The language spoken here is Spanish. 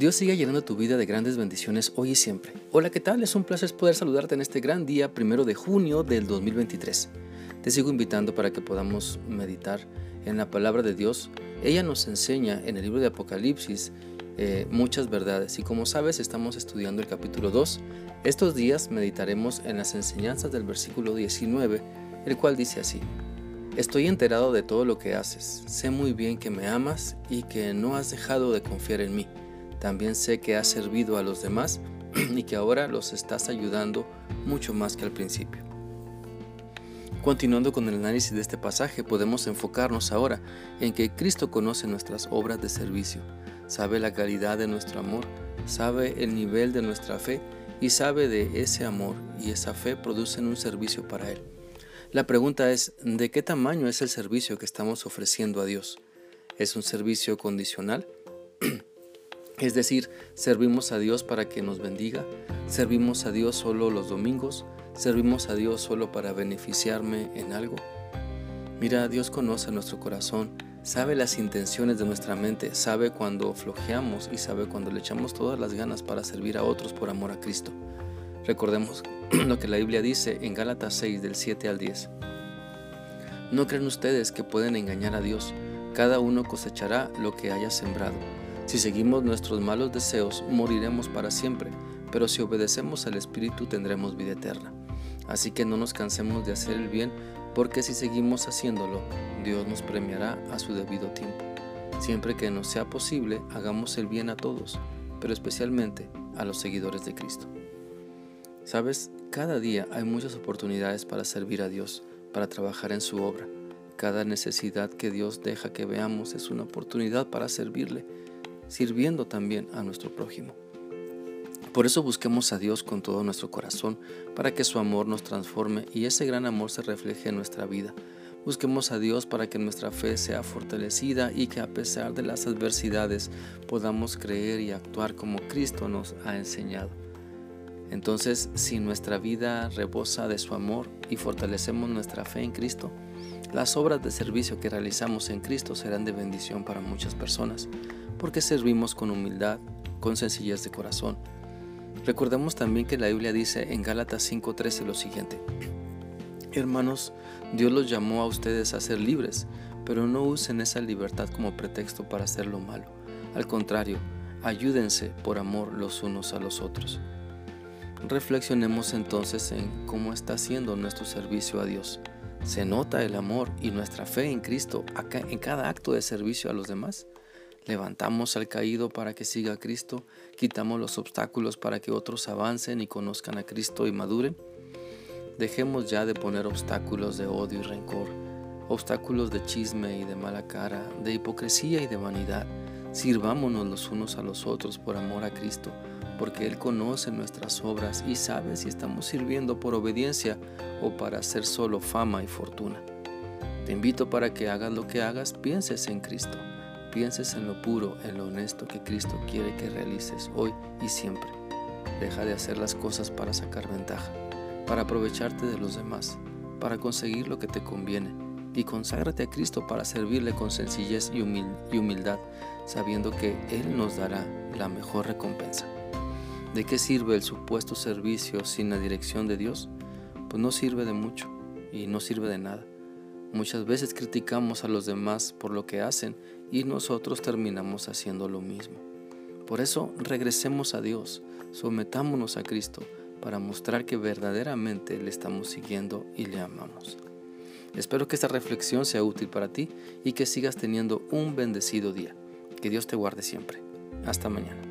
Dios siga llenando tu vida de grandes bendiciones hoy y siempre. Hola, ¿qué tal? Es un placer poder saludarte en este gran día, primero de junio del 2023. Te sigo invitando para que podamos meditar en la palabra de Dios. Ella nos enseña en el libro de Apocalipsis eh, muchas verdades y como sabes estamos estudiando el capítulo 2. Estos días meditaremos en las enseñanzas del versículo 19, el cual dice así. Estoy enterado de todo lo que haces. Sé muy bien que me amas y que no has dejado de confiar en mí. También sé que has servido a los demás y que ahora los estás ayudando mucho más que al principio. Continuando con el análisis de este pasaje, podemos enfocarnos ahora en que Cristo conoce nuestras obras de servicio, sabe la calidad de nuestro amor, sabe el nivel de nuestra fe y sabe de ese amor y esa fe producen un servicio para Él. La pregunta es, ¿de qué tamaño es el servicio que estamos ofreciendo a Dios? ¿Es un servicio condicional? Es decir, servimos a Dios para que nos bendiga, servimos a Dios solo los domingos, servimos a Dios solo para beneficiarme en algo. Mira, Dios conoce nuestro corazón, sabe las intenciones de nuestra mente, sabe cuando flojeamos y sabe cuando le echamos todas las ganas para servir a otros por amor a Cristo. Recordemos lo que la Biblia dice en Gálatas 6 del 7 al 10. No creen ustedes que pueden engañar a Dios, cada uno cosechará lo que haya sembrado. Si seguimos nuestros malos deseos, moriremos para siempre, pero si obedecemos al Espíritu tendremos vida eterna. Así que no nos cansemos de hacer el bien, porque si seguimos haciéndolo, Dios nos premiará a su debido tiempo. Siempre que nos sea posible, hagamos el bien a todos, pero especialmente a los seguidores de Cristo. Sabes, cada día hay muchas oportunidades para servir a Dios, para trabajar en su obra. Cada necesidad que Dios deja que veamos es una oportunidad para servirle sirviendo también a nuestro prójimo. Por eso busquemos a Dios con todo nuestro corazón, para que su amor nos transforme y ese gran amor se refleje en nuestra vida. Busquemos a Dios para que nuestra fe sea fortalecida y que a pesar de las adversidades podamos creer y actuar como Cristo nos ha enseñado. Entonces, si nuestra vida rebosa de su amor y fortalecemos nuestra fe en Cristo, las obras de servicio que realizamos en Cristo serán de bendición para muchas personas porque servimos con humildad, con sencillez de corazón. Recordemos también que la Biblia dice en Gálatas 5:13 lo siguiente. Hermanos, Dios los llamó a ustedes a ser libres, pero no usen esa libertad como pretexto para hacer lo malo. Al contrario, ayúdense por amor los unos a los otros. Reflexionemos entonces en cómo está siendo nuestro servicio a Dios. ¿Se nota el amor y nuestra fe en Cristo en cada acto de servicio a los demás? Levantamos al caído para que siga a Cristo, quitamos los obstáculos para que otros avancen y conozcan a Cristo y maduren. Dejemos ya de poner obstáculos de odio y rencor, obstáculos de chisme y de mala cara, de hipocresía y de vanidad. Sirvámonos los unos a los otros por amor a Cristo, porque Él conoce nuestras obras y sabe si estamos sirviendo por obediencia o para hacer solo fama y fortuna. Te invito para que hagas lo que hagas, pienses en Cristo pienses en lo puro, en lo honesto que Cristo quiere que realices hoy y siempre. Deja de hacer las cosas para sacar ventaja, para aprovecharte de los demás, para conseguir lo que te conviene, y conságrate a Cristo para servirle con sencillez y, humildad, sabiendo que Él nos dará la mejor recompensa. ¿De qué sirve el supuesto servicio sin la dirección de Dios? Pues no sirve de mucho y no sirve de nada. Muchas veces criticamos a los demás por lo que hacen y nosotros terminamos haciendo lo mismo. Por eso regresemos a Dios, sometámonos a Cristo para mostrar que verdaderamente le estamos siguiendo y le amamos. Espero que esta reflexión sea útil para ti y que sigas teniendo un bendecido día. Que Dios te guarde siempre. Hasta mañana.